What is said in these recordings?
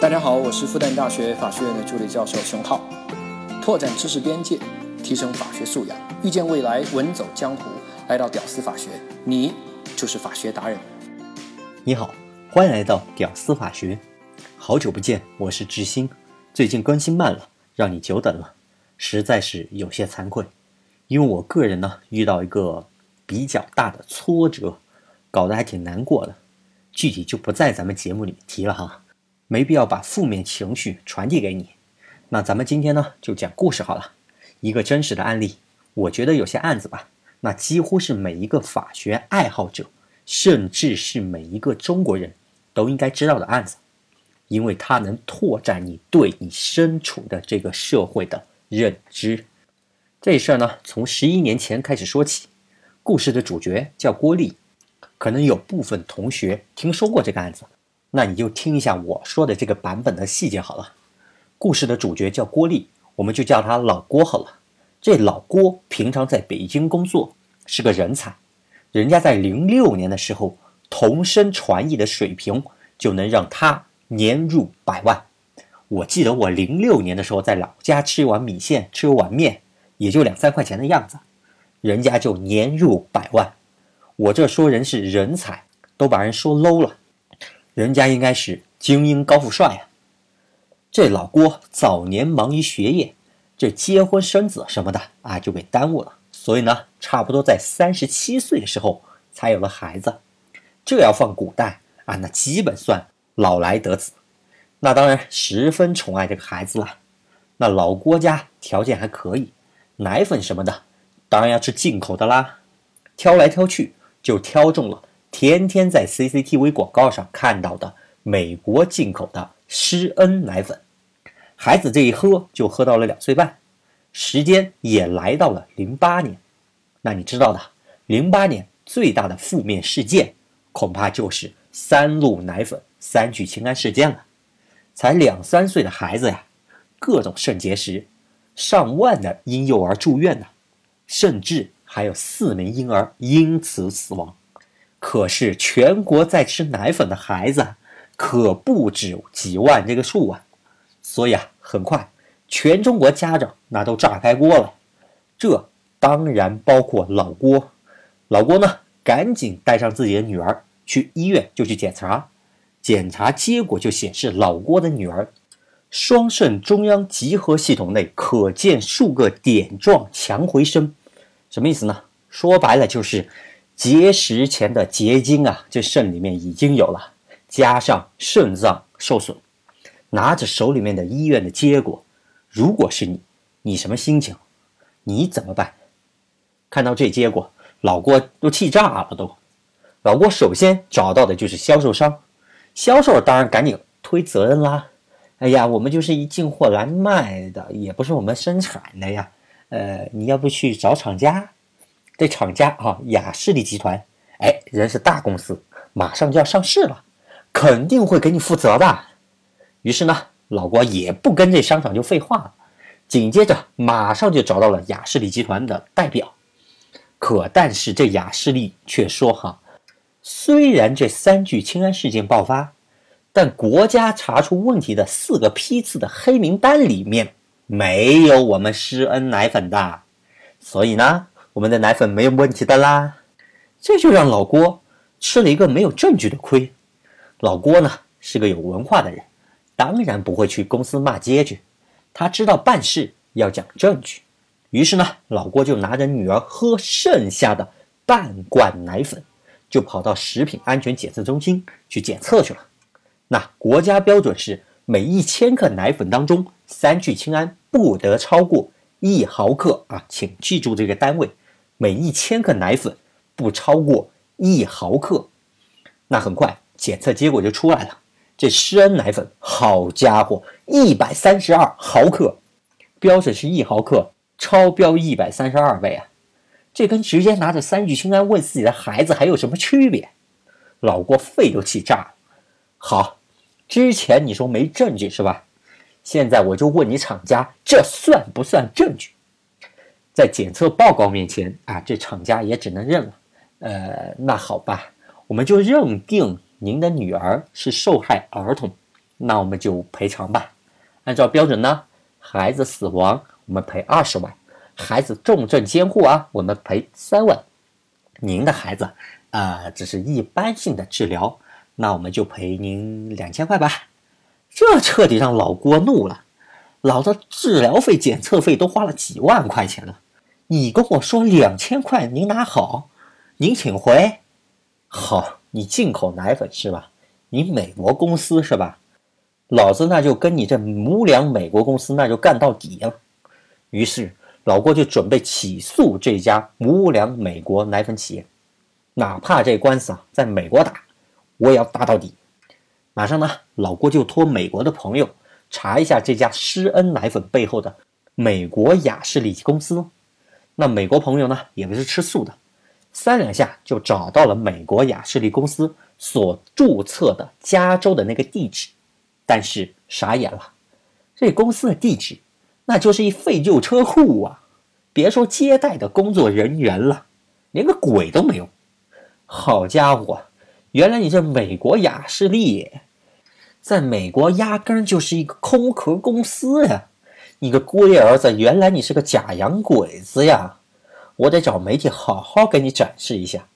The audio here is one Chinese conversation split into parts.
大家好，我是复旦大学法学院的助理教授熊浩，拓展知识边界，提升法学素养，遇见未来，稳走江湖。来到屌丝法学，你就是法学达人。你好，欢迎来到屌丝法学。好久不见，我是志新。最近更新慢了，让你久等了，实在是有些惭愧。因为我个人呢遇到一个比较大的挫折，搞得还挺难过的。具体就不在咱们节目里提了哈，没必要把负面情绪传递给你。那咱们今天呢就讲故事好了，一个真实的案例。我觉得有些案子吧。那几乎是每一个法学爱好者，甚至是每一个中国人都应该知道的案子，因为它能拓展你对你身处的这个社会的认知。这事儿呢，从十一年前开始说起。故事的主角叫郭丽，可能有部分同学听说过这个案子，那你就听一下我说的这个版本的细节好了。故事的主角叫郭丽，我们就叫他老郭好了。这老郭平常在北京工作，是个人才。人家在零六年的时候，同声传译的水平就能让他年入百万。我记得我零六年的时候在老家吃一碗米线，吃一碗面，也就两三块钱的样子，人家就年入百万。我这说人是人才，都把人说 low 了。人家应该是精英高富帅啊。这老郭早年忙于学业。这结婚生子什么的啊，就给耽误了。所以呢，差不多在三十七岁的时候才有了孩子。这要放古代啊，那基本算老来得子。那当然十分宠爱这个孩子了。那老郭家条件还可以，奶粉什么的当然要吃进口的啦。挑来挑去就挑中了天天在 CCTV 广告上看到的美国进口的施恩奶粉。孩子这一喝就喝到了两岁半，时间也来到了零八年。那你知道的，零八年最大的负面事件，恐怕就是三鹿奶粉三聚氰胺事件了。才两三岁的孩子呀，各种肾结石，上万的婴幼儿住院呢，甚至还有四名婴儿因此死亡。可是全国在吃奶粉的孩子，可不止几万这个数啊。所以啊，很快，全中国家长那都炸开锅了。这当然包括老郭。老郭呢，赶紧带上自己的女儿去医院就去检查。检查结果就显示，老郭的女儿双肾中央集合系统内可见数个点状强回声。什么意思呢？说白了就是结石前的结晶啊，这肾里面已经有了，加上肾脏受损。拿着手里面的医院的结果，如果是你，你什么心情？你怎么办？看到这结果，老郭都气炸了都。老郭首先找到的就是销售商，销售当然赶紧推责任啦。哎呀，我们就是一进货来卖的，也不是我们生产的呀。呃，你要不去找厂家？这厂家啊，雅士利集团，哎，人是大公司，马上就要上市了，肯定会给你负责的。于是呢，老郭也不跟这商场就废话了，紧接着马上就找到了雅士利集团的代表。可但是这雅士利却说：“哈，虽然这三聚氰胺事件爆发，但国家查出问题的四个批次的黑名单里面没有我们施恩奶粉的，所以呢，我们的奶粉没有问题的啦。”这就让老郭吃了一个没有证据的亏。老郭呢是个有文化的人。当然不会去公司骂街去，他知道办事要讲证据。于是呢，老郭就拿着女儿喝剩下的半罐奶粉，就跑到食品安全检测中心去检测去了。那国家标准是每一千克奶粉当中三聚氰胺不得超过一毫克啊，请记住这个单位，每一千克奶粉不超过一毫克。那很快检测结果就出来了。这施恩奶粉，好家伙，一百三十二毫克，标准是一毫克，超标一百三十二倍啊！这跟直接拿着三聚氰胺喂自己的孩子还有什么区别？老郭肺都气炸了。好，之前你说没证据是吧？现在我就问你厂家，这算不算证据？在检测报告面前啊，这厂家也只能认了。呃，那好吧，我们就认定。您的女儿是受害儿童，那我们就赔偿吧。按照标准呢，孩子死亡我们赔二十万，孩子重症监护啊，我们赔三万。您的孩子啊，只是一般性的治疗，那我们就赔您两千块吧。这彻底让老郭怒了，老子治疗费、检测费都花了几万块钱了，你跟我说两千块，您拿好，您请回。好，你进口奶粉是吧？你美国公司是吧？老子那就跟你这无良美国公司那就干到底了。于是老郭就准备起诉这家无良美国奶粉企业，哪怕这官司啊在美国打，我也要打到底。马上呢，老郭就托美国的朋友查一下这家施恩奶粉背后的美国雅士利公司。那美国朋友呢也不是吃素的。三两下就找到了美国雅士利公司所注册的加州的那个地址，但是傻眼了，这公司的地址那就是一废旧车库啊！别说接待的工作人员了，连个鬼都没有。好家伙，原来你这美国雅士利在美国压根就是一个空壳公司呀！你个龟儿子，原来你是个假洋鬼子呀！我得找媒体好好给你展示一下。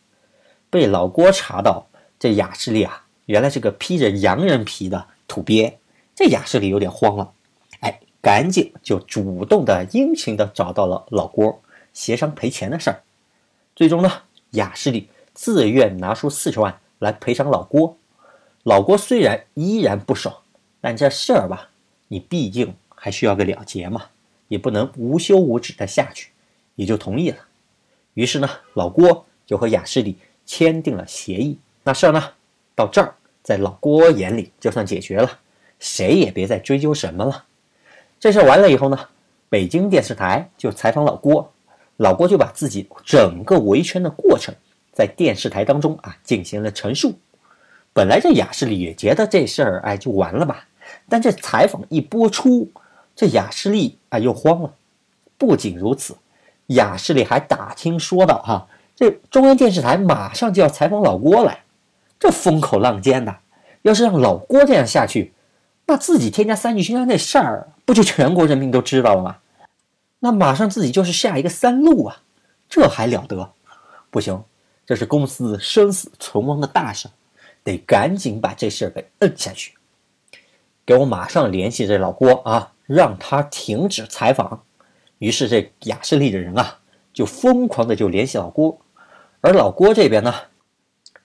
被老郭查到，这雅士利啊，原来是个披着洋人皮的土鳖。这雅士利有点慌了，哎，赶紧就主动的、殷勤的找到了老郭，协商赔钱的事儿。最终呢，雅士利自愿拿出四十万来赔偿老郭。老郭虽然依然不爽，但这事儿吧，你毕竟还需要个了结嘛，也不能无休无止的下去，也就同意了。于是呢，老郭就和雅士利签订了协议。那事儿呢，到这儿，在老郭眼里就算解决了，谁也别再追究什么了。这事儿完了以后呢，北京电视台就采访老郭，老郭就把自己整个维权的过程在电视台当中啊进行了陈述。本来这雅士利也觉得这事儿哎就完了吧，但这采访一播出，这雅士利啊又慌了。不仅如此。雅士利还打听说道：“哈，这中央电视台马上就要采访老郭了，这风口浪尖的，要是让老郭这样下去，那自己添加三聚氰胺这事儿，不就全国人民都知道了吗？那马上自己就是下一个三鹿啊，这还了得？不行，这是公司生死存亡的大事，得赶紧把这事儿给摁下去。给我马上联系这老郭啊，让他停止采访。”于是这雅士利的人啊，就疯狂的就联系老郭，而老郭这边呢，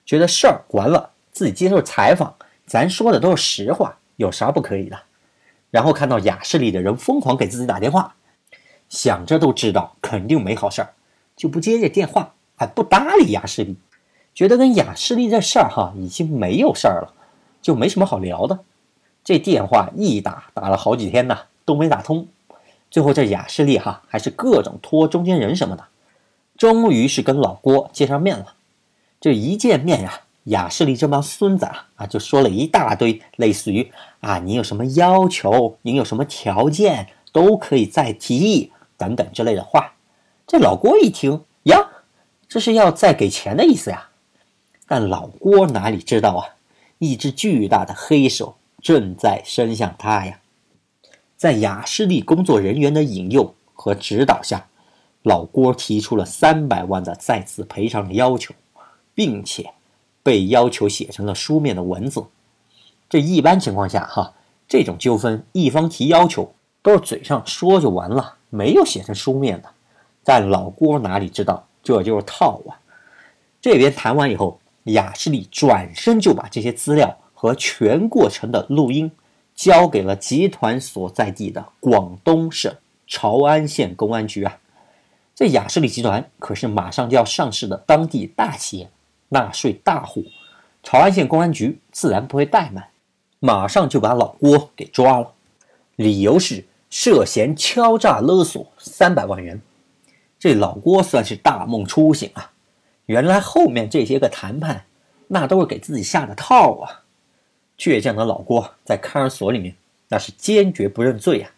觉得事儿完了，自己接受采访，咱说的都是实话，有啥不可以的？然后看到雅士利的人疯狂给自己打电话，想着都知道肯定没好事儿，就不接这电话，还不搭理雅士利，觉得跟雅士利这事儿哈已经没有事儿了，就没什么好聊的。这电话一打打了好几天呢，都没打通。最后这雅士利哈还是各种托中间人什么的，终于是跟老郭见上面了。这一见面呀，雅士利这帮孙子啊啊就说了一大堆，类似于啊你有什么要求，您有什么条件都可以再提议等等之类的话。这老郭一听呀，这是要再给钱的意思呀。但老郭哪里知道啊，一只巨大的黑手正在伸向他呀。在雅士利工作人员的引诱和指导下，老郭提出了三百万的再次赔偿的要求，并且被要求写成了书面的文字。这一般情况下，哈，这种纠纷一方提要求都是嘴上说就完了，没有写成书面的。但老郭哪里知道这就是套啊！这边谈完以后，雅士利转身就把这些资料和全过程的录音。交给了集团所在地的广东省潮安县公安局啊！这雅士利集团可是马上就要上市的当地大企业，纳税大户，潮安县公安局自然不会怠慢，马上就把老郭给抓了，理由是涉嫌敲诈勒索三百万元。这老郭算是大梦初醒啊！原来后面这些个谈判，那都是给自己下的套啊！倔强的老郭在看守所里面，那是坚决不认罪呀！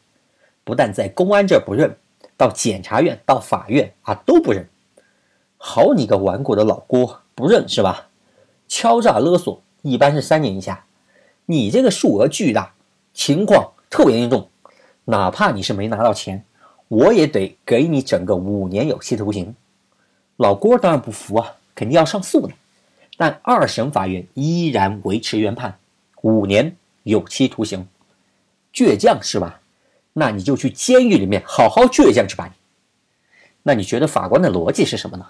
不但在公安这不认，到检察院、到法院啊都不认。好你个顽固的老郭，不认是吧？敲诈勒索一般是三年以下，你这个数额巨大，情况特别严重，哪怕你是没拿到钱，我也得给你整个五年有期徒刑。老郭当然不服啊，肯定要上诉的。但二审法院依然维持原判，五年有期徒刑。倔强是吧？那你就去监狱里面好好倔强去吧。那你觉得法官的逻辑是什么呢？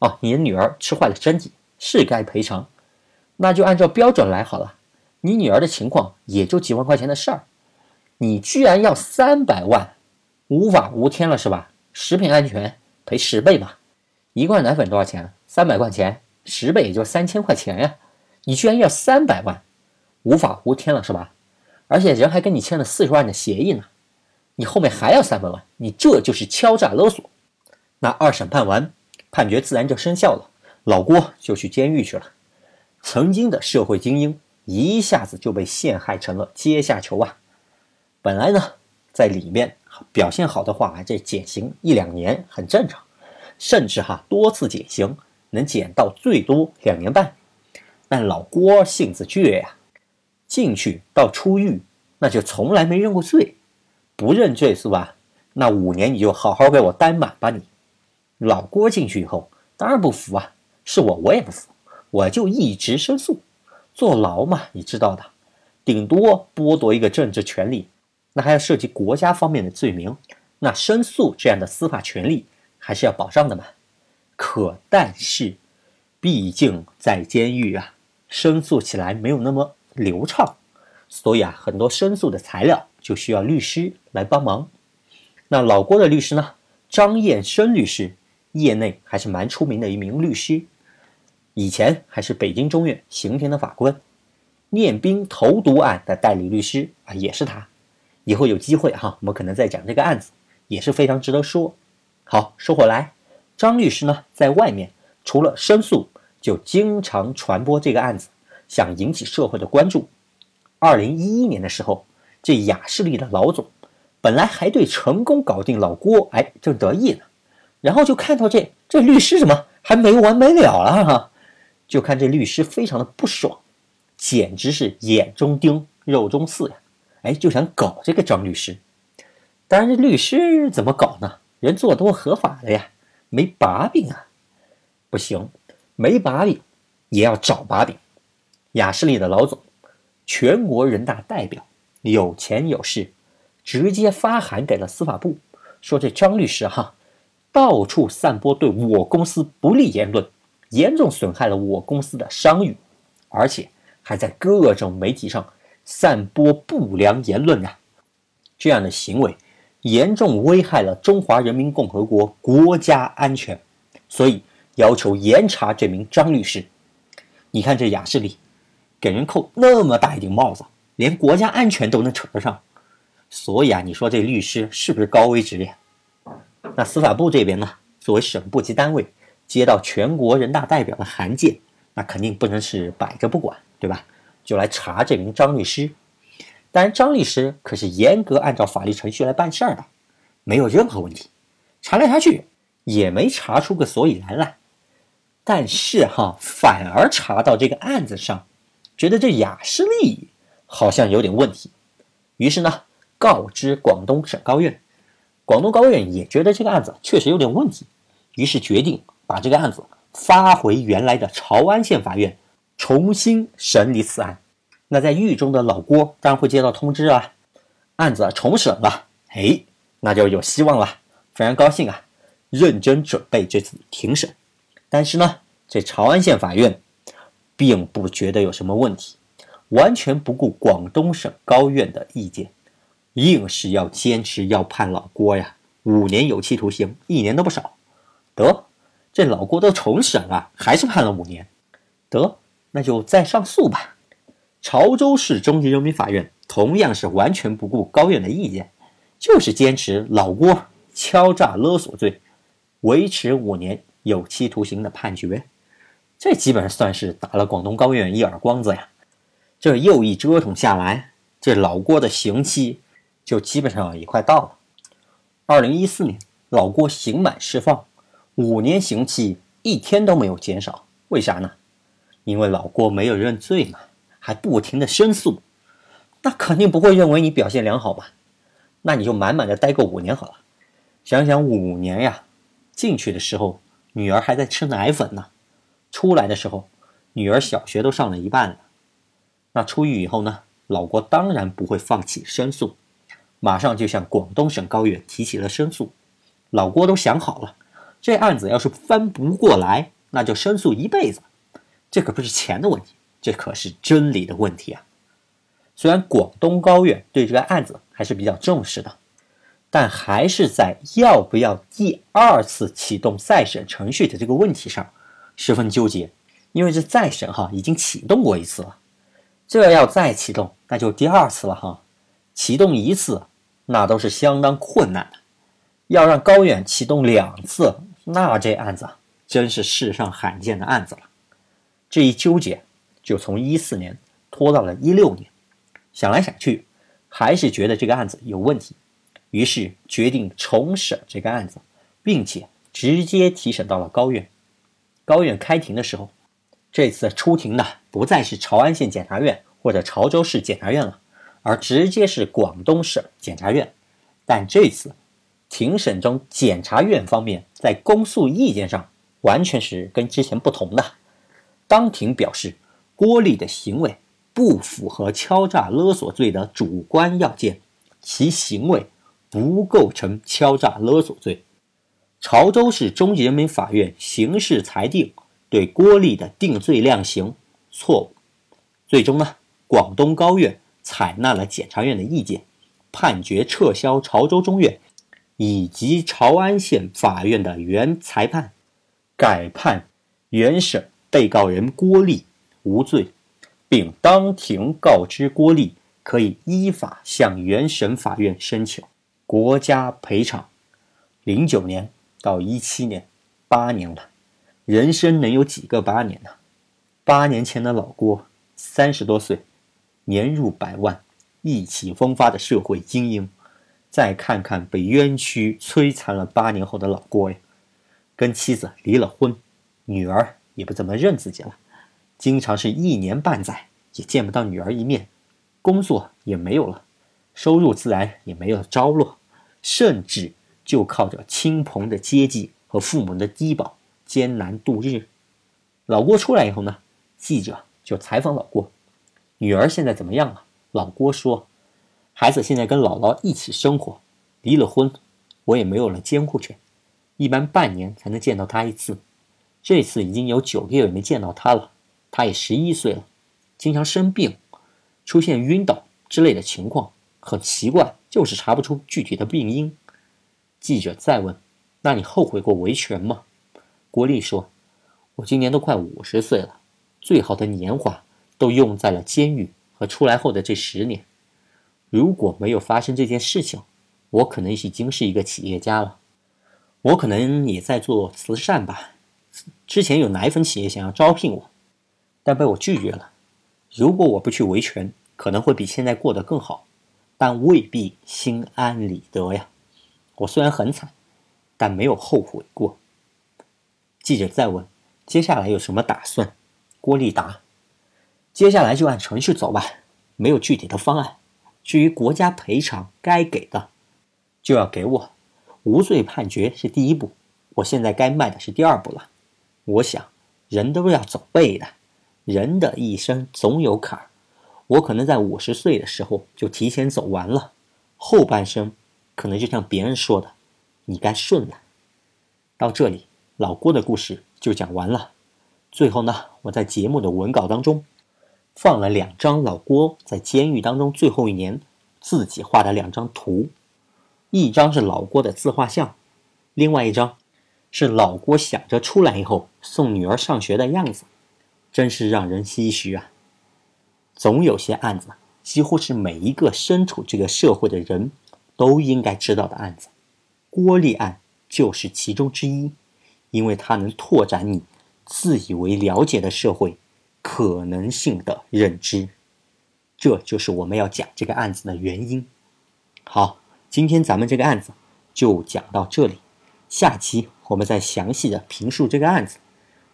哦，你的女儿吃坏了身体，是该赔偿，那就按照标准来好了。你女儿的情况也就几万块钱的事儿，你居然要三百万，无法无天了是吧？食品安全赔十倍吧。一罐奶粉多少钱？三百块钱，十倍也就三千块钱呀。你居然要三百万，无法无天了是吧？而且人还跟你签了四十万的协议呢，你后面还要三百万，你这就是敲诈勒索。那二审判完，判决自然就生效了，老郭就去监狱去了。曾经的社会精英一下子就被陷害成了阶下囚啊！本来呢，在里面表现好的话，这减刑一两年很正常，甚至哈多次减刑能减到最多两年半。但老郭性子倔呀。进去到出狱，那就从来没认过罪，不认罪是吧？那五年你就好好给我待满吧。你老郭进去以后，当然不服啊，是我我也不服，我就一直申诉。坐牢嘛，你知道的，顶多剥夺一个政治权利，那还要涉及国家方面的罪名，那申诉这样的司法权利还是要保障的嘛。可但是，毕竟在监狱啊，申诉起来没有那么。流畅，所以啊，很多申诉的材料就需要律师来帮忙。那老郭的律师呢？张燕生律师，业内还是蛮出名的一名律师，以前还是北京中院刑庭的法官。念兵投毒案的代理律师啊，也是他。以后有机会哈，我们可能再讲这个案子，也是非常值得说。好，说回来，张律师呢，在外面除了申诉，就经常传播这个案子。想引起社会的关注。二零一一年的时候，这雅士利的老总本来还对成功搞定老郭哎正得意呢，然后就看到这这律师怎么还没完没了了哈，就看这律师非常的不爽，简直是眼中钉肉中刺呀，哎就想搞这个张律师。当然这律师怎么搞呢？人做都合法的呀，没把柄啊，不行，没把柄也要找把柄。雅士利的老总，全国人大代表，有钱有势，直接发函给了司法部，说这张律师哈，到处散播对我公司不利言论，严重损害了我公司的商誉，而且还在各种媒体上散播不良言论啊！这样的行为严重危害了中华人民共和国国家安全，所以要求严查这名张律师。你看这雅士利。给人扣那么大一顶帽子，连国家安全都能扯得上，所以啊，你说这律师是不是高危职业？那司法部这边呢，作为省部级单位，接到全国人大代表的函件，那肯定不能是摆着不管，对吧？就来查这名张律师。当然，张律师可是严格按照法律程序来办事儿的，没有任何问题。查来查去也没查出个所以然来，但是哈，反而查到这个案子上。觉得这雅士利好像有点问题，于是呢告知广东省高院，广东高院也觉得这个案子确实有点问题，于是决定把这个案子发回原来的潮安县法院重新审理此案。那在狱中的老郭当然会接到通知啊，案子重审了，哎，那就有希望了，非常高兴啊，认真准备这次庭审。但是呢，这潮安县法院。并不觉得有什么问题，完全不顾广东省高院的意见，硬是要坚持要判老郭呀，五年有期徒刑，一年都不少。得，这老郭都重审了，还是判了五年。得，那就再上诉吧。潮州市中级人民法院同样是完全不顾高院的意见，就是坚持老郭敲诈勒索罪，维持五年有期徒刑的判决。这基本上算是打了广东高院一耳光子呀！这又一折腾下来，这老郭的刑期就基本上也快到了。二零一四年，老郭刑满释放，五年刑期一天都没有减少。为啥呢？因为老郭没有认罪嘛，还不停的申诉，那肯定不会认为你表现良好吧？那你就满满的待够五年好了。想想五年呀，进去的时候女儿还在吃奶粉呢，出来的时候女儿小学都上了一半了。那出狱以后呢，老郭当然不会放弃申诉，马上就向广东省高院提起了申诉。老郭都想好了，这案子要是翻不过来，那就申诉一辈子。这可不是钱的问题，这可是真理的问题啊！虽然广东高院对这个案子还是比较重视的，但还是在要不要第二次启动再审程序的这个问题上十分纠结。因为这再审哈已经启动过一次了，这要再启动那就第二次了哈。启动一次那都是相当困难的，要让高院启动两次，那这案子真是世上罕见的案子了。这一纠结，就从一四年拖到了一六年，想来想去，还是觉得这个案子有问题，于是决定重审这个案子，并且直接提审到了高院。高院开庭的时候，这次出庭的不再是潮安县检察院或者潮州市检察院了，而直接是广东省检察院。但这次庭审中，检察院方面在公诉意见上完全是跟之前不同的。当庭表示，郭丽的行为不符合敲诈勒索罪的主观要件，其行为不构成敲诈勒索罪。潮州市中级人民法院刑事裁定对郭丽的定罪量刑错误。最终呢，广东高院采纳了检察院的意见，判决撤销潮州中院以及潮安县法院的原裁判，改判原审。被告人郭丽无罪，并当庭告知郭丽可以依法向原审法院申请国家赔偿。零九年到一七年，八年了，人生能有几个八年呢？八年前的老郭三十多岁，年入百万、意气风发的社会精英，再看看被冤屈摧残了八年后的老郭呀，跟妻子离了婚，女儿。也不怎么认自己了，经常是一年半载也见不到女儿一面，工作也没有了，收入自然也没有着落，甚至就靠着亲朋的接济和父母的低保艰难度日。老郭出来以后呢，记者就采访老郭，女儿现在怎么样了？老郭说，孩子现在跟姥姥一起生活，离了婚，我也没有了监护权，一般半年才能见到她一次。这次已经有九个月没见到他了，他也十一岁了，经常生病，出现晕倒之类的情况，很奇怪，就是查不出具体的病因。记者再问：“那你后悔过维权吗？”郭丽说：“我今年都快五十岁了，最好的年华都用在了监狱和出来后的这十年。如果没有发生这件事情，我可能已经是一个企业家了，我可能也在做慈善吧。”之前有奶粉企业想要招聘我，但被我拒绝了。如果我不去维权，可能会比现在过得更好，但未必心安理得呀。我虽然很惨，但没有后悔过。记者再问：“接下来有什么打算？”郭丽答：“接下来就按程序走吧，没有具体的方案。至于国家赔偿，该给的就要给我。无罪判决是第一步，我现在该迈的是第二步了。”我想，人都要走背的，人的一生总有坎儿。我可能在五十岁的时候就提前走完了，后半生可能就像别人说的，你该顺了。到这里，老郭的故事就讲完了。最后呢，我在节目的文稿当中放了两张老郭在监狱当中最后一年自己画的两张图，一张是老郭的自画像，另外一张。是老郭想着出来以后送女儿上学的样子，真是让人唏嘘啊！总有些案子，几乎是每一个身处这个社会的人都应该知道的案子，郭立案就是其中之一，因为它能拓展你自以为了解的社会可能性的认知，这就是我们要讲这个案子的原因。好，今天咱们这个案子就讲到这里。下期我们再详细的评述这个案子，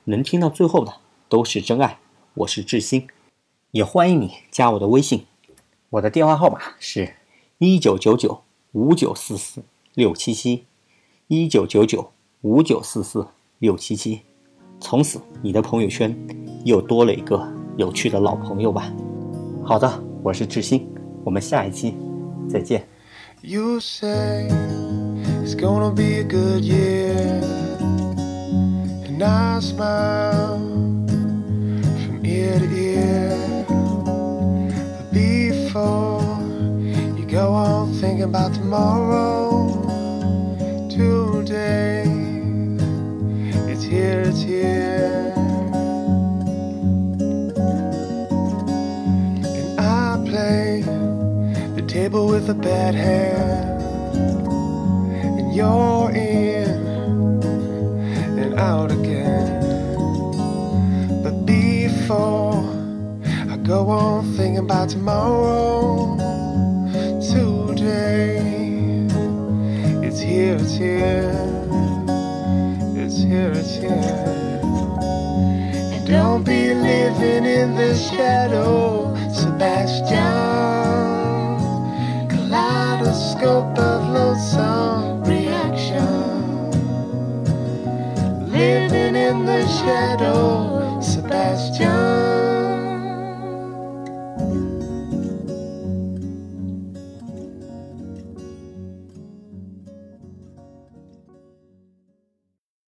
能听到最后的都是真爱。我是志新，也欢迎你加我的微信，我的电话号码是一九九九五九四四六七七，一九九九五九四四六七七。从此，你的朋友圈又多了一个有趣的老朋友吧。好的，我是志新，我们下一期再见。You say it's gonna be a good year, and I smile from ear to ear. But before thinking about tomorrow, today it's here, it's here. And I play the table with a bad hand, and you're in and out again. But before I go on thinking about tomorrow, it's here, it's here. It's here, it's here. And don't be living in the shadow, Sebastian. Kaleidoscope of loathsome reaction. Living in the shadow, Sebastian.